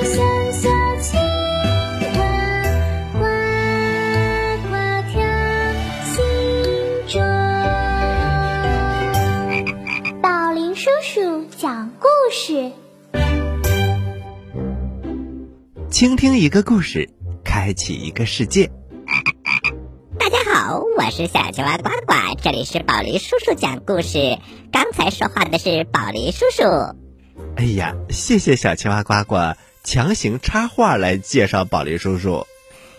小青蛙呱呱跳，宝林叔叔讲故事，倾听一个故事，开启一个世界。大家好，我是小青蛙呱呱，这里是宝林叔叔讲故事。刚才说话的是宝林叔叔。哎呀，谢谢小青蛙呱呱。强行插话来介绍宝林叔叔。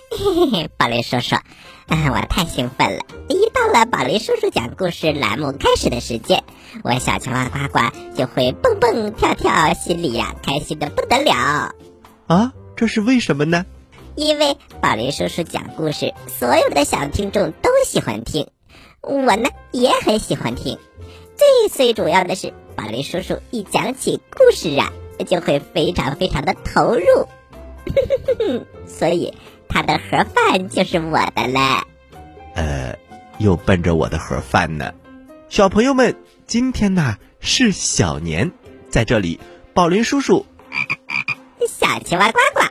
嘿嘿嘿，宝林叔叔，啊，我太兴奋了！一到了宝林叔叔讲故事栏目开始的时间，我小青蛙呱呱就会蹦蹦跳跳，心里呀开心的不得了。啊，这是为什么呢？因为宝林叔叔讲故事，所有的小听众都喜欢听，我呢也很喜欢听。最最主要的是，宝林叔叔一讲起故事啊，就会非常非常的投入，所以他的盒饭就是我的了。呃，又奔着我的盒饭呢。小朋友们，今天呢是小年，在这里，宝林叔叔 小青蛙呱呱，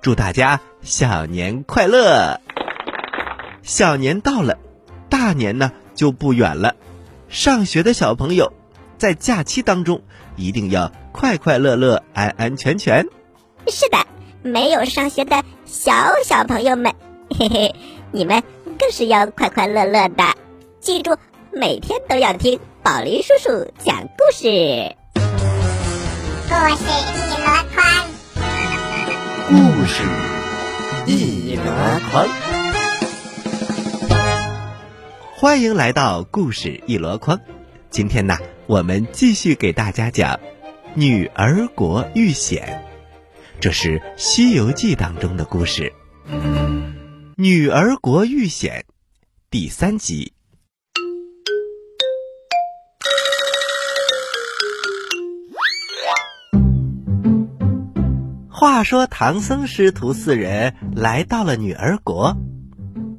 祝大家小年快乐！小年到了，大年呢就不远了。上学的小朋友，在假期当中一定要快快乐乐、安安全全。是的，没有上学的小小朋友们，嘿嘿，你们更是要快快乐乐的。记住，每天都要听宝林叔叔讲故事。故事一箩筐，故事一箩筐，欢迎来到故事一箩筐。今天呢，我们继续给大家讲《女儿国遇险》，这是《西游记》当中的故事，《女儿国遇险》第三集。话说，唐僧师徒四人来到了女儿国。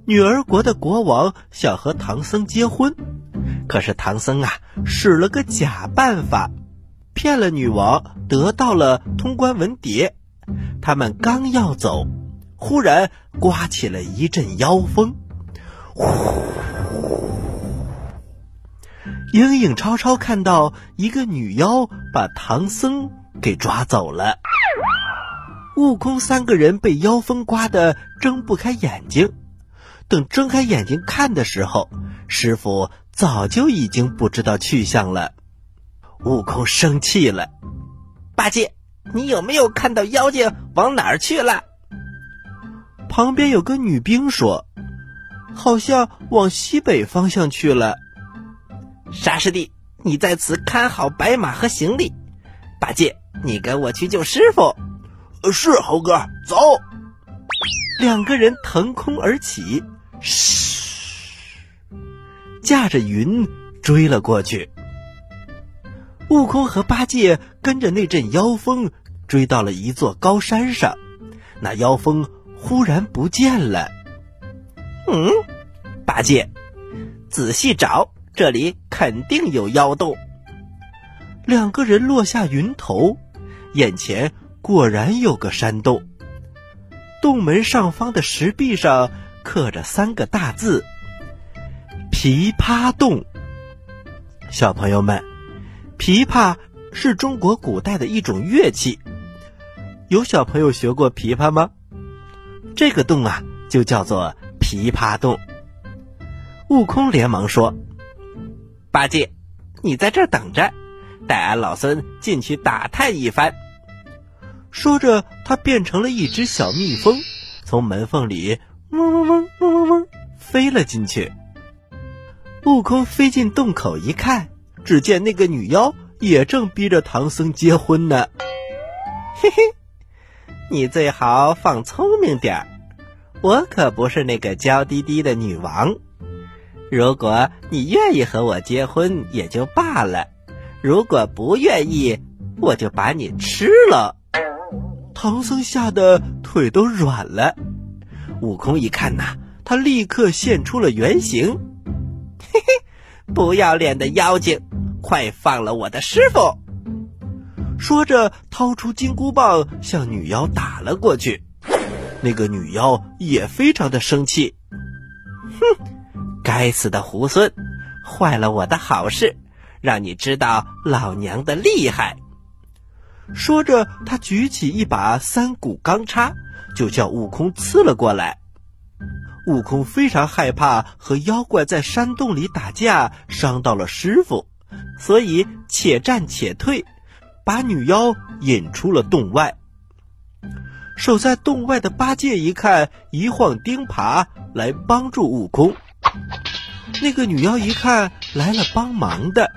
女儿国的国王想和唐僧结婚，可是唐僧啊使了个假办法，骗了女王，得到了通关文牒。他们刚要走，忽然刮起了一阵妖风，呼！影影绰绰看到一个女妖把唐僧给抓走了。悟空三个人被妖风刮得睁不开眼睛，等睁开眼睛看的时候，师傅早就已经不知道去向了。悟空生气了：“八戒，你有没有看到妖精往哪儿去了？”旁边有个女兵说：“好像往西北方向去了。”沙师弟，你在此看好白马和行李。八戒，你跟我去救师傅。是猴哥，走！两个人腾空而起，嘘，驾着云追了过去。悟空和八戒跟着那阵妖风追到了一座高山上，那妖风忽然不见了。嗯，八戒，仔细找，这里肯定有妖洞。两个人落下云头，眼前。果然有个山洞，洞门上方的石壁上刻着三个大字“琵琶洞”。小朋友们，琵琶是中国古代的一种乐器，有小朋友学过琵琶吗？这个洞啊，就叫做琵琶洞。悟空连忙说：“八戒，你在这等着，待俺老孙进去打探一番。”说着，他变成了一只小蜜蜂，从门缝里嗡嗡嗡嗡嗡嗡飞了进去。悟空飞进洞口一看，只见那个女妖也正逼着唐僧结婚呢。嘿嘿，你最好放聪明点儿，我可不是那个娇滴滴的女王。如果你愿意和我结婚也就罢了，如果不愿意，我就把你吃了。唐僧吓得腿都软了，悟空一看呐，他立刻现出了原形。不要脸的妖精，快放了我的师傅！说着，掏出金箍棒向女妖打了过去。那个女妖也非常的生气，哼，该死的猢狲，坏了我的好事，让你知道老娘的厉害！说着，他举起一把三股钢叉，就叫悟空刺了过来。悟空非常害怕和妖怪在山洞里打架，伤到了师傅，所以且战且退，把女妖引出了洞外。守在洞外的八戒一看，一晃钉耙来帮助悟空。那个女妖一看来了帮忙的，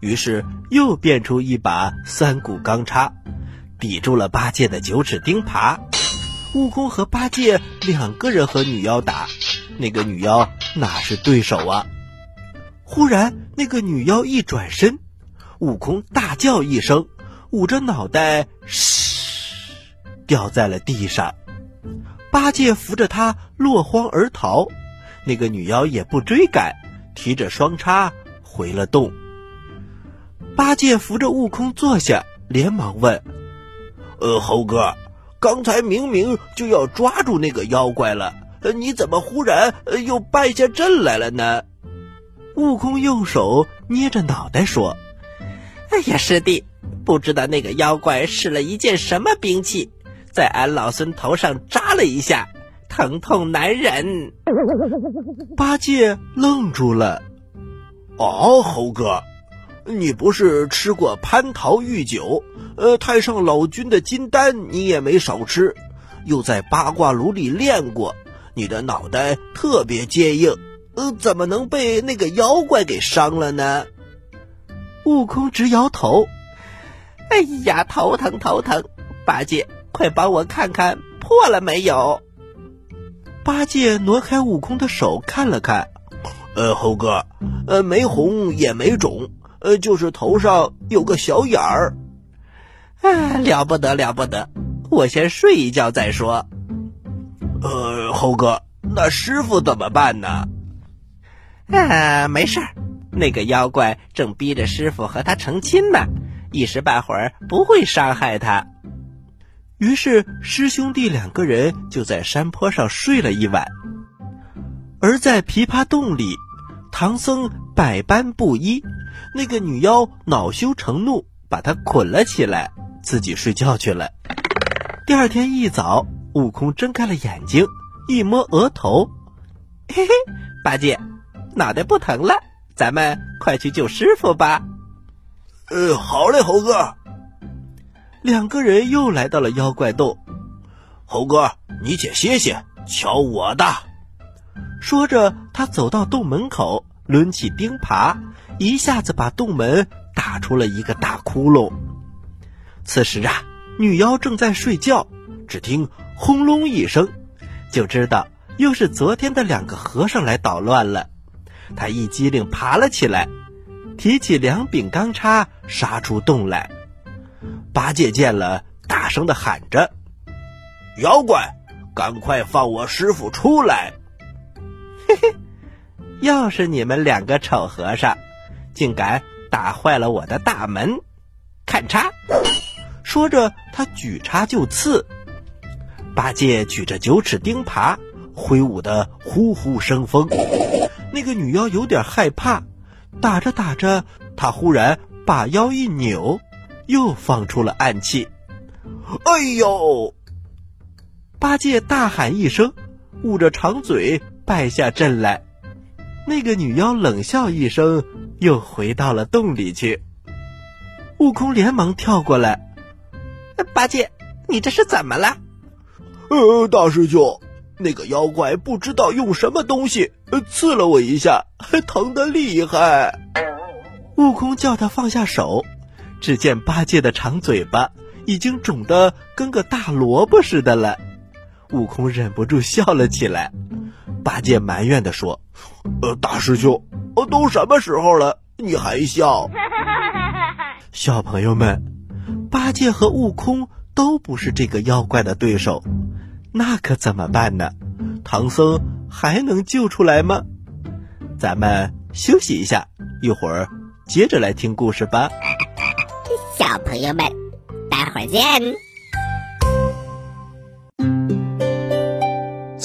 于是又变出一把三股钢叉，抵住了八戒的九齿钉耙。悟空和八戒两个人和女妖打，那个女妖哪是对手啊？忽然，那个女妖一转身，悟空大叫一声，捂着脑袋，嘘，掉在了地上。八戒扶着他落荒而逃，那个女妖也不追赶，提着双叉回了洞。八戒扶着悟空坐下，连忙问：“呃，猴哥。”刚才明明就要抓住那个妖怪了，你怎么忽然又败下阵来了呢？悟空用手捏着脑袋说：“哎呀，师弟，不知道那个妖怪使了一件什么兵器，在俺老孙头上扎了一下，疼痛难忍。”八戒愣住了。哦，猴哥。你不是吃过蟠桃御酒？呃，太上老君的金丹你也没少吃，又在八卦炉里练过，你的脑袋特别坚硬，呃，怎么能被那个妖怪给伤了呢？悟空直摇头，哎呀，头疼头疼！八戒，快帮我看看破了没有？八戒挪开悟空的手看了看，呃，猴哥，呃，没红也没肿。呃，就是头上有个小眼儿，啊，了不得了不得！我先睡一觉再说。呃，猴哥，那师傅怎么办呢？啊，没事儿，那个妖怪正逼着师傅和他成亲呢，一时半会儿不会伤害他。于是师兄弟两个人就在山坡上睡了一晚，而在琵琶洞里，唐僧百般不依。那个女妖恼羞成怒，把他捆了起来，自己睡觉去了。第二天一早，悟空睁开了眼睛，一摸额头，嘿嘿，八戒，脑袋不疼了，咱们快去救师傅吧。呃，好嘞，猴哥。两个人又来到了妖怪洞，猴哥，你且歇歇，瞧我的。说着，他走到洞门口，抡起钉耙。一下子把洞门打出了一个大窟窿。此时啊，女妖正在睡觉，只听轰隆一声，就知道又是昨天的两个和尚来捣乱了。她一激灵爬了起来，提起两柄钢叉杀出洞来。八戒见了，大声的喊着：“妖怪，赶快放我师傅出来！”嘿嘿，又是你们两个丑和尚！竟敢打坏了我的大门！看叉！说着，他举叉就刺。八戒举着九齿钉耙，挥舞的呼呼生风。那个女妖有点害怕，打着打着，她忽然把腰一扭，又放出了暗器。哎呦！八戒大喊一声，捂着长嘴败下阵来。那个女妖冷笑一声。又回到了洞里去。悟空连忙跳过来：“八戒，你这是怎么了？”“呃，大师兄，那个妖怪不知道用什么东西刺了我一下，疼得厉害。”悟空叫他放下手，只见八戒的长嘴巴已经肿得跟个大萝卜似的了。悟空忍不住笑了起来。八戒埋怨地说：“呃，大师兄。”都什么时候了，你还笑？小朋友们，八戒和悟空都不是这个妖怪的对手，那可怎么办呢？唐僧还能救出来吗？咱们休息一下，一会儿接着来听故事吧。小朋友们，待会儿见。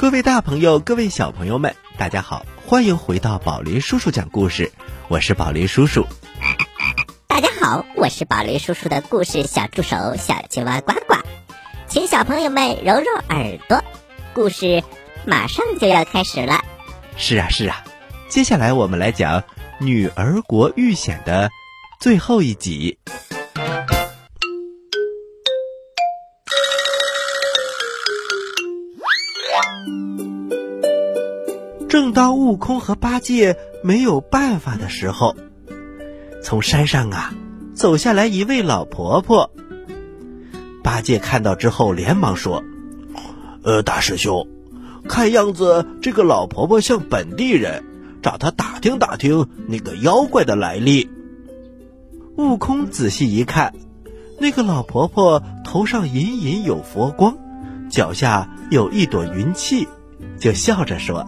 各位大朋友，各位小朋友们，大家好，欢迎回到宝林叔叔讲故事，我是宝林叔叔。大家好，我是宝林叔叔的故事小助手小青蛙呱呱，请小朋友们揉揉耳朵，故事马上就要开始了。是啊，是啊，接下来我们来讲《女儿国遇险》的最后一集。正当悟空和八戒没有办法的时候，从山上啊走下来一位老婆婆。八戒看到之后，连忙说：“呃，大师兄，看样子这个老婆婆像本地人，找她打听打听那个妖怪的来历。”悟空仔细一看，那个老婆婆头上隐隐有佛光，脚下有一朵云气，就笑着说。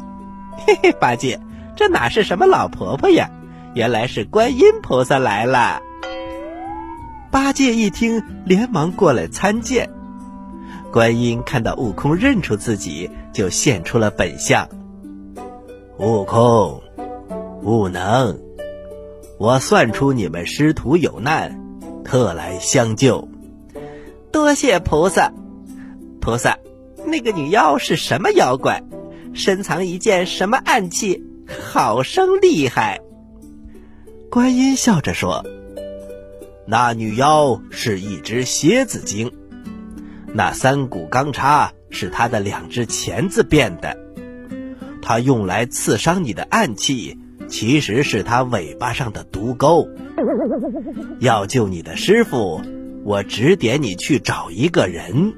嘿嘿，八戒，这哪是什么老婆婆呀？原来是观音菩萨来了。八戒一听，连忙过来参见。观音看到悟空认出自己，就现出了本相。悟空，悟能，我算出你们师徒有难，特来相救。多谢菩萨。菩萨，那个女妖是什么妖怪？深藏一件什么暗器？好生厉害！观音笑着说：“那女妖是一只蝎子精，那三股钢叉是她的两只钳子变的。她用来刺伤你的暗器，其实是她尾巴上的毒钩。要救你的师傅，我指点你去找一个人。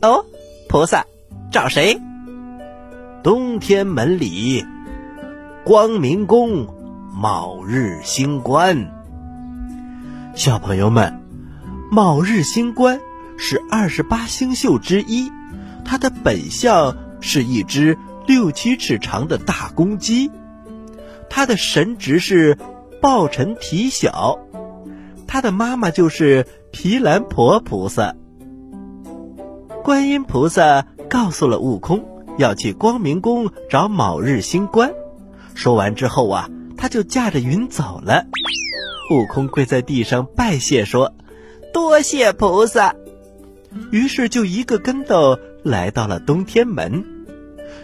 哦，菩萨，找谁？”东天门里，光明宫卯日星官。小朋友们，卯日星官是二十八星宿之一，它的本相是一只六七尺长的大公鸡，它的神职是抱尘提小，它的妈妈就是毗蓝婆菩萨。观音菩萨告诉了悟空。要去光明宫找卯日星官。说完之后啊，他就驾着云走了。悟空跪在地上拜谢说：“多谢菩萨。”于是就一个跟斗来到了东天门，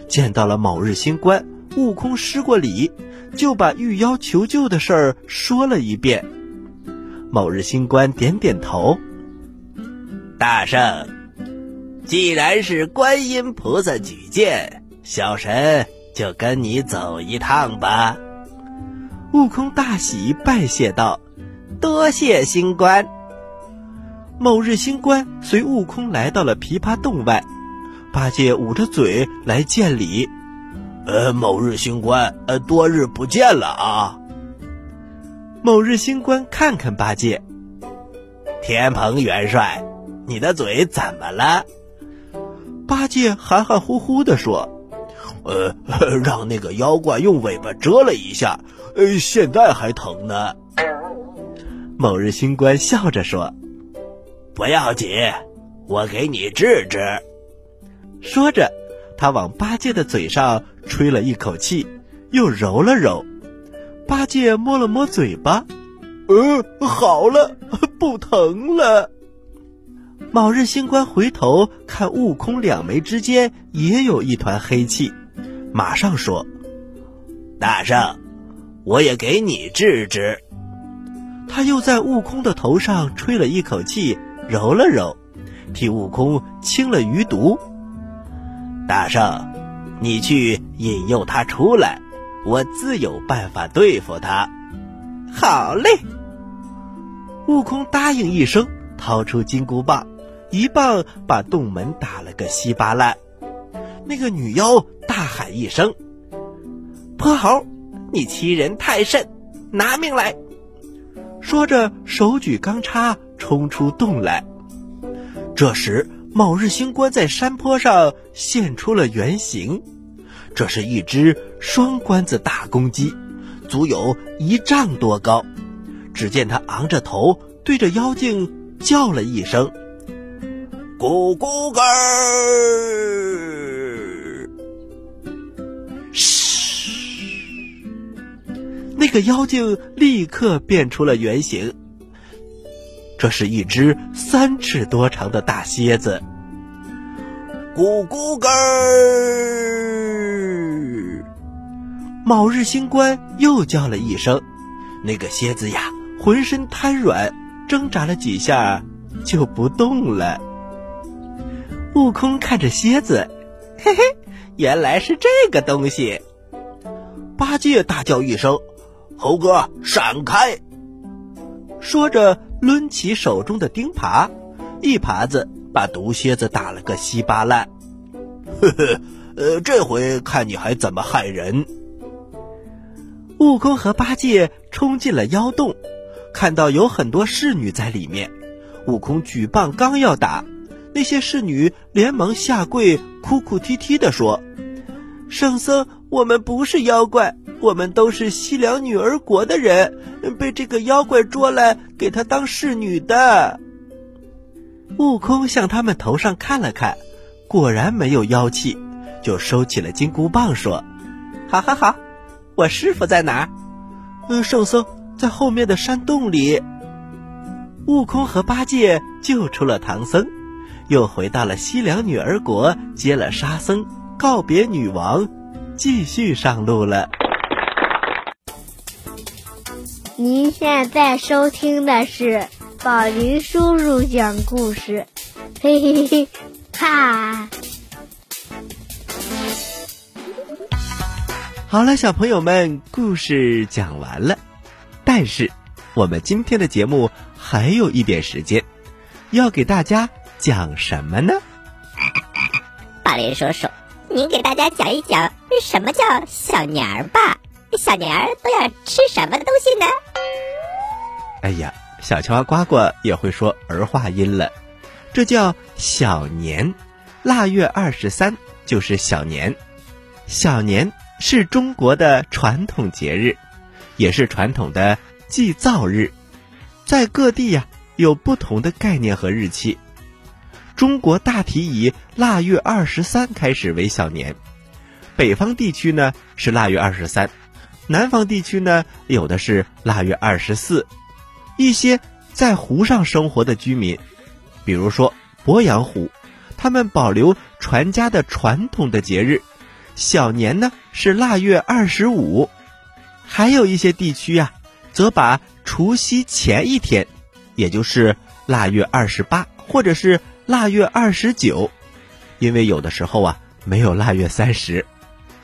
见到了卯日星官。悟空施过礼，就把遇妖求救的事儿说了一遍。某日星官点点头：“大圣。”既然是观音菩萨举荐，小神就跟你走一趟吧。悟空大喜，拜谢道：“多谢星官。”某日，星官随悟空来到了琵琶洞外，八戒捂着嘴来见礼：“呃，某日星官，呃，多日不见了啊。”某日，星官看看八戒：“天蓬元帅，你的嘴怎么了？”八戒含含糊糊的说：“呃，让那个妖怪用尾巴蛰了一下，呃，现在还疼呢。”某日星官笑着说：“不要紧，我给你治治。”说着，他往八戒的嘴上吹了一口气，又揉了揉。八戒摸了摸嘴巴，呃，好了，不疼了。卯日星官回头看悟空，两眉之间也有一团黑气，马上说：“大圣，我也给你治治。”他又在悟空的头上吹了一口气，揉了揉，替悟空清了余毒。大圣，你去引诱他出来，我自有办法对付他。好嘞。悟空答应一声，掏出金箍棒，一棒把洞门打了个稀巴烂。那个女妖大喊一声：“泼猴，你欺人太甚，拿命来！”说着，手举钢叉冲出洞来。这时，卯日星官在山坡上现出了原形，这是一只双关子大公鸡，足有一丈多高。只见他昂着头，对着妖精叫了一声：“咕咕嘎！”嘘，那个妖精立刻变出了原形。这是一只三尺多长的大蝎子。咕咕嘎！卯日星官又叫了一声，那个蝎子呀。浑身瘫软，挣扎了几下就不动了。悟空看着蝎子，嘿嘿，原来是这个东西。八戒大叫一声：“猴哥，闪开！”说着，抡起手中的钉耙，一耙子把毒蝎子打了个稀巴烂。呵呵，呃，这回看你还怎么害人！悟空和八戒冲进了妖洞。看到有很多侍女在里面，悟空举棒刚要打，那些侍女连忙下跪，哭哭啼啼地说：“圣僧，我们不是妖怪，我们都是西凉女儿国的人，被这个妖怪捉来给他当侍女的。”悟空向他们头上看了看，果然没有妖气，就收起了金箍棒，说：“好好好，我师傅在哪儿？”“嗯，圣僧。”在后面的山洞里，悟空和八戒救出了唐僧，又回到了西凉女儿国，接了沙僧，告别女王，继续上路了。您现在收听的是宝林叔叔讲故事，嘿嘿嘿，哈！好了，小朋友们，故事讲完了。但是，我们今天的节目还有一点时间，要给大家讲什么呢？宝林叔叔，您给大家讲一讲什么叫小年儿吧？小年儿都要吃什么东西呢？哎呀，小青蛙呱呱也会说儿化音了，这叫小年。腊月二十三就是小年，小年是中国的传统节日。也是传统的祭灶日，在各地呀有不同的概念和日期。中国大体以腊月二十三开始为小年，北方地区呢是腊月二十三，南方地区呢有的是腊月二十四。一些在湖上生活的居民，比如说鄱阳湖，他们保留传家的传统的节日，小年呢是腊月二十五。还有一些地区呀，则把除夕前一天，也就是腊月二十八或者是腊月二十九，因为有的时候啊没有腊月三十，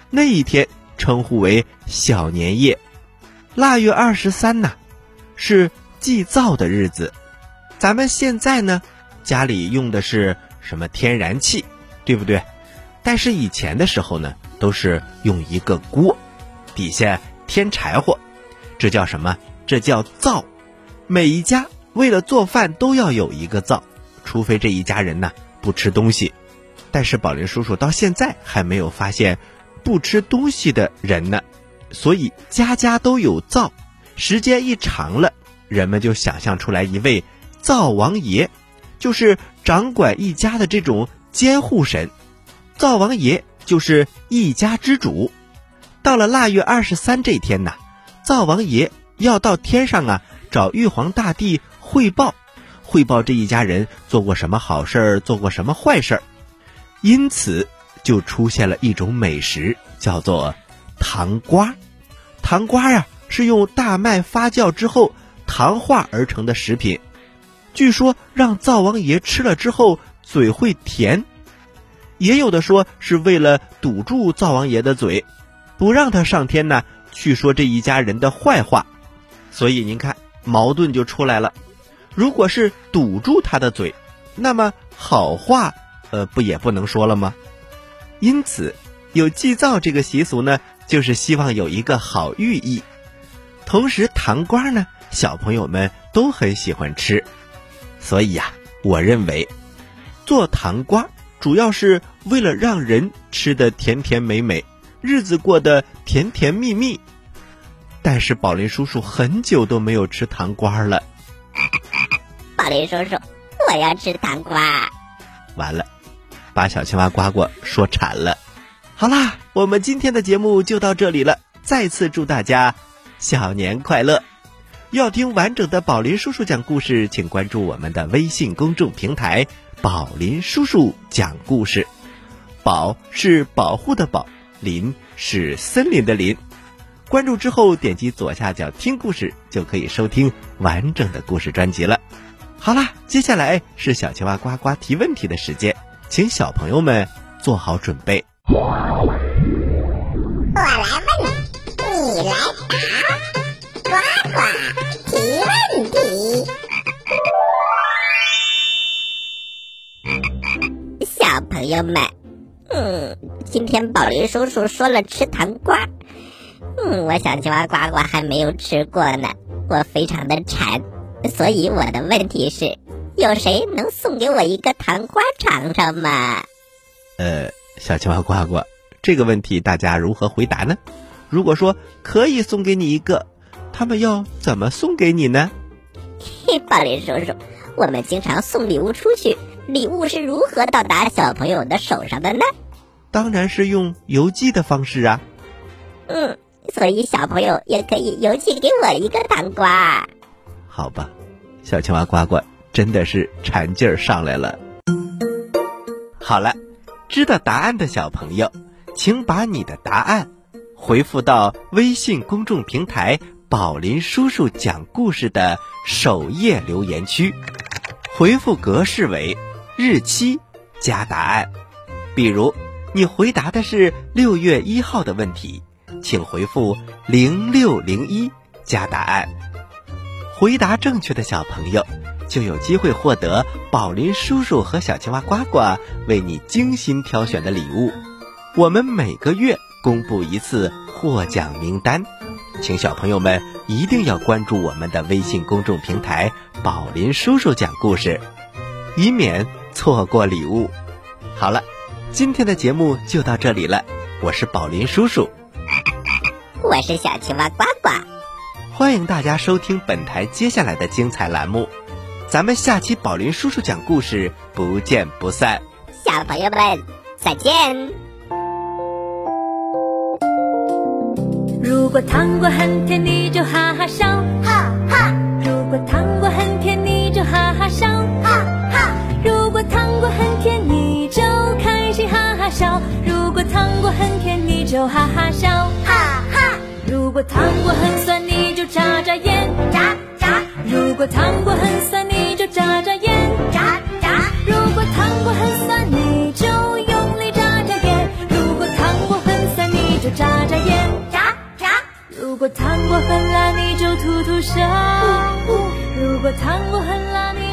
那一天称呼为小年夜。腊月二十三呢，是祭灶的日子。咱们现在呢，家里用的是什么天然气，对不对？但是以前的时候呢，都是用一个锅，底下。添柴火，这叫什么？这叫灶。每一家为了做饭都要有一个灶，除非这一家人呢不吃东西。但是宝林叔叔到现在还没有发现不吃东西的人呢，所以家家都有灶。时间一长了，人们就想象出来一位灶王爷，就是掌管一家的这种监护神。灶王爷就是一家之主。到了腊月二十三这天呐，灶王爷要到天上啊找玉皇大帝汇报，汇报这一家人做过什么好事儿，做过什么坏事儿。因此就出现了一种美食，叫做糖瓜。糖瓜呀是用大麦发酵之后糖化而成的食品。据说让灶王爷吃了之后嘴会甜，也有的说是为了堵住灶王爷的嘴，不让他上天呢，去说这一家人的坏话。所以您看，矛盾就出来了。如果是堵住他的嘴，那么好话，呃，不也不能说了吗？因此，有祭灶这个习俗呢，就是希望有一个好寓意。同时，糖瓜呢，小朋友们都很喜欢吃，所以呀，我认为做糖瓜主要是为了让人吃的甜甜美美，日子过得甜甜蜜蜜。但是宝林叔叔很久都没有吃糖瓜了。宝林叔叔，我要吃糖瓜。完了，把小青蛙呱呱说馋了。好啦，我们今天的节目就到这里了。再次祝大家小年快乐！要听完整的宝林叔叔讲故事，请关注我们的微信公众平台“宝林叔叔讲故事”。宝是保护的宝，林是森林的林。关注之后，点击左下角听故事，就可以收听完整的故事专辑了。好啦，接下来是小青蛙呱呱提问题的时间，请小朋友们做好准备。我来问，你来答，呱呱提问题。小朋友们，嗯，今天宝林叔叔说了吃糖瓜。嗯，我小青蛙呱呱还没有吃过呢，我非常的馋，所以我的问题是，有谁能送给我一个糖瓜尝尝吗？呃，小青蛙呱呱，这个问题大家如何回答呢？如果说可以送给你一个，他们要怎么送给你呢？嘿，宝林叔叔，我们经常送礼物出去，礼物是如何到达小朋友的手上的呢？当然是用邮寄的方式啊。嗯。所以小朋友也可以邮寄给我一个糖瓜，好吧？小青蛙呱呱真的是馋劲儿上来了。好了，知道答案的小朋友，请把你的答案回复到微信公众平台“宝林叔叔讲故事”的首页留言区，回复格式为日期加答案。比如，你回答的是六月一号的问题。请回复零六零一加答案，回答正确的小朋友就有机会获得宝林叔叔和小青蛙呱呱为你精心挑选的礼物。我们每个月公布一次获奖名单，请小朋友们一定要关注我们的微信公众平台“宝林叔叔讲故事”，以免错过礼物。好了，今天的节目就到这里了，我是宝林叔叔。我是小青蛙呱呱，欢迎大家收听本台接下来的精彩栏目，咱们下期宝林叔叔讲故事不见不散。小朋友们再见。如果糖果很甜，你就哈哈笑，哈哈；如果糖果很甜，你就哈哈笑，哈哈；如果糖果很甜，你就开心哈哈笑；如果糖果很甜，你就哈哈笑。如果糖果很酸，你就眨眨眼，眨眨；如果糖果很酸，你就眨眨眼，眨眨；如果糖果很酸，你就用力眨眨眼；如果糖果很酸，你就眨眨眼，眨眨；如果糖果很辣，你就吐吐舌；如果糖果很辣，你。